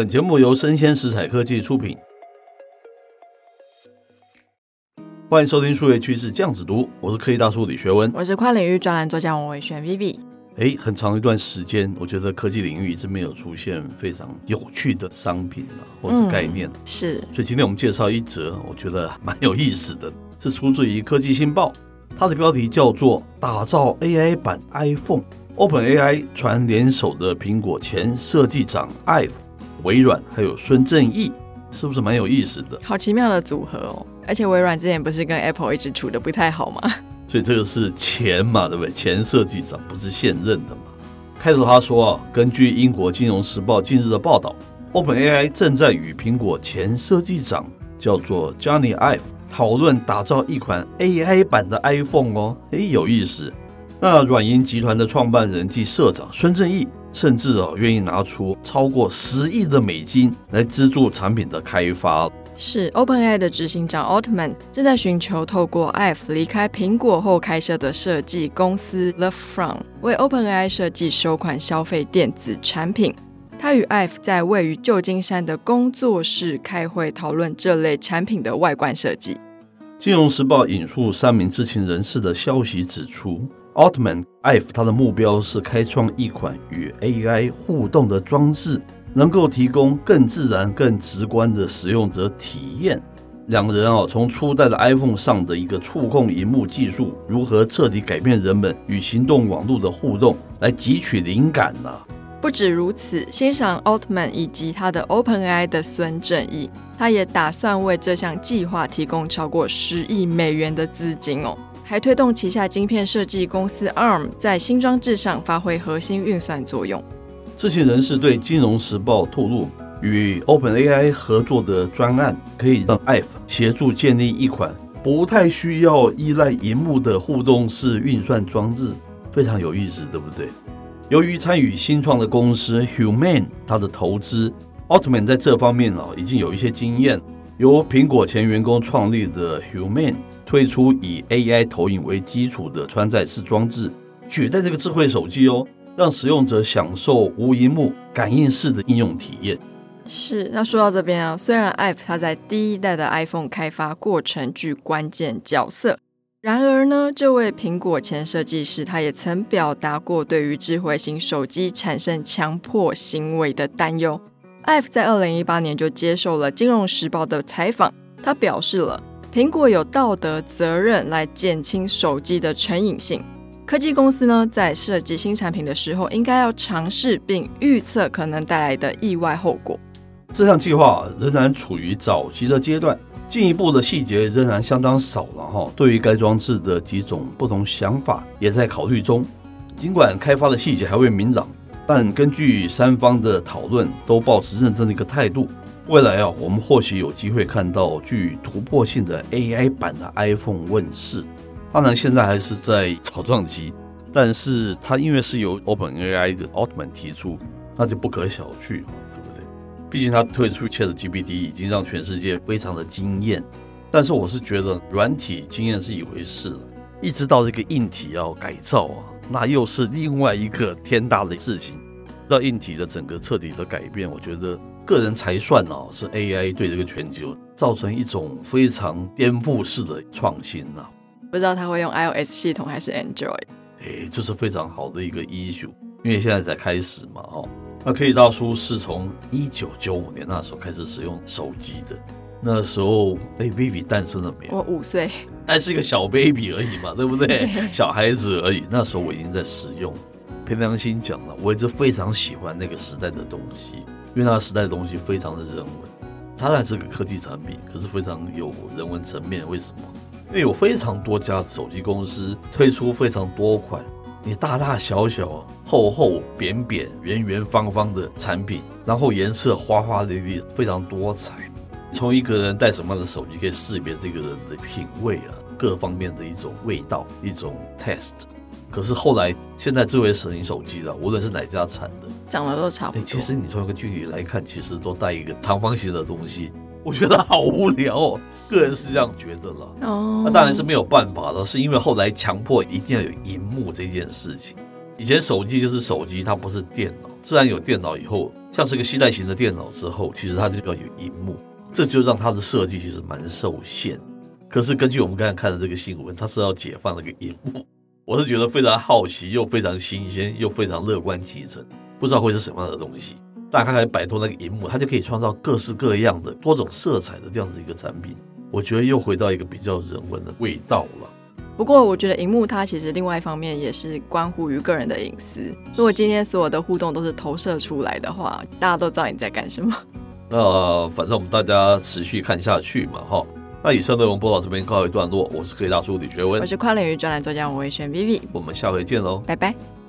本节目由生鲜食材科技出品，欢迎收听数位趋势酱子读，我是科技大叔李学文，我是跨领域专栏作家王伟轩 Vivi。哎，很长一段时间，我觉得科技领域一直没有出现非常有趣的商品啊，或是概念。嗯、是，所以今天我们介绍一则，我觉得蛮有意思的，是出自于科技新报，它的标题叫做“打造 AI 版 iPhone”，OpenAI 传联手的苹果前设计长 Ive。微软还有孙正义，是不是蛮有意思的？好奇妙的组合哦！而且微软之前不是跟 Apple 一直处的不太好吗？所以这个是前嘛，对不对？前设计长不是现任的嘛？开头他说啊，根据英国金融时报近日的报道，OpenAI 正在与苹果前设计长叫做 Johnny Ive 讨论打造一款 AI 版的 iPhone 哦，哎，有意思。那软银集团的创办人暨社长孙正义。甚至啊，愿意拿出超过十亿的美金来资助产品的开发。是 OpenAI 的执行长 Altman 正在寻求透过 Ive 离开苹果后开设的设计公司 Lovefront 为 OpenAI 设计首款消费电子产品。他与 Ive 在位于旧金山的工作室开会，讨论这类产品的外观设计。金融时报引述三名知情人士的消息指出。Altman Ive 他的目标是开创一款与 AI 互动的装置，能够提供更自然、更直观的使用者体验。两个人啊，从初代的 iPhone 上的一个触控萤幕技术，如何彻底改变人们与行动网络的互动，来汲取灵感呢、不止如此，欣赏 Altman 以及他的 OpenAI 的孙正义，他也打算为这项计划提供超过十亿美元的资金哦。还推动旗下晶片设计公司 ARM 在新装置上发挥核心运算作用。知情人士对《金融时报》透露，与 OpenAI 合作的专案可以让 Ive 协助建立一款不太需要依赖萤幕的互动式运算装置，非常有意思，对不对？由于参与新创的公司 Humane，它的投资，Altman 在这方面啊已经有一些经验。由苹果前员工创立的 Humane。推出以 AI 投影为基础的穿戴式装置，取代这个智慧手机哦，让使用者享受无荧幕感应式的应用体验。是，那说到这边啊，虽然 Ive 它在第一代的 iPhone 开发过程具关键角色，然而呢，这位苹果前设计师他也曾表达过对于智慧型手机产生强迫行为的担忧。Ive 在二零一八年就接受了《金融时报》的采访，他表示了。苹果有道德责任来减轻手机的成瘾性。科技公司呢，在设计新产品的时候，应该要尝试并预测可能带来的意外后果。这项计划仍然处于早期的阶段，进一步的细节仍然相当少了哈。对于该装置的几种不同想法，也在考虑中。尽管开发的细节还未明朗，但根据三方的讨论，都保持认真的一个态度。未来啊，我们或许有机会看到具突破性的 AI 版的 iPhone 问世。当然，现在还是在草创期，但是它因为是由 OpenAI 的 Altman 提出，那就不可小觑，对不对？毕竟它推出 ChatGPT 已经让全世界非常的惊艳。但是我是觉得软体惊艳是一回事，一直到这个硬体要改造啊，那又是另外一个天大的事情。到硬体的整个彻底的改变，我觉得。个人才算哦，是 AI 对这个全球造成一种非常颠覆式的创新呐。不知道他会用 iOS 系统还是 Android？哎，这是非常好的一个 issue，因为现在才开始嘛，哦。那可以大叔是从一九九五年那时候开始使用手机的，那时候哎，Vivi 诞生了没有？我五岁，还是一个小 baby 而已嘛，对不对？小孩子而已。那时候我已经在使用。凭良心讲了，我一直非常喜欢那个时代的东西。因为它时代的东西非常的人文，它还是个科技产品，可是非常有人文层面。为什么？因为有非常多家手机公司推出非常多款你大大小小、厚厚扁扁、圆圆方方的产品，然后颜色花花绿绿，非常多彩。从一个人带什么样的手机，可以识别这个人的品味啊，各方面的一种味道，一种 test。可是后来，现在智慧型手机的，无论是哪家产的，长得都差不多。其实你从一个距离来看，其实都带一个长方形的东西。我觉得好无聊哦，个人是这样觉得了。哦，那当然是没有办法了，是因为后来强迫一定要有荧幕这件事情。以前手机就是手机，它不是电脑。自然有电脑以后，像是个携带型的电脑之后，其实它就要有荧幕，这就让它的设计其实蛮受限。可是根据我们刚才看的这个新闻，它是要解放那个荧幕，我是觉得非常好奇，又非常新鲜，又非常乐观其成，不知道会是什么样的东西。大家可以摆脱那个荧幕，它就可以创造各式各样的多种色彩的这样子一个产品。我觉得又回到一个比较人文的味道了。不过，我觉得荧幕它其实另外一方面也是关乎于个人的隐私。如果今天所有的互动都是投射出来的话，大家都知道你在干什么。那反正我们大家持续看下去嘛，哈。那以上内容播到这边告一段落。我是科技大叔李学文，我是跨领域专栏作家吴伟轩 Vivi，我们下回见喽，拜拜。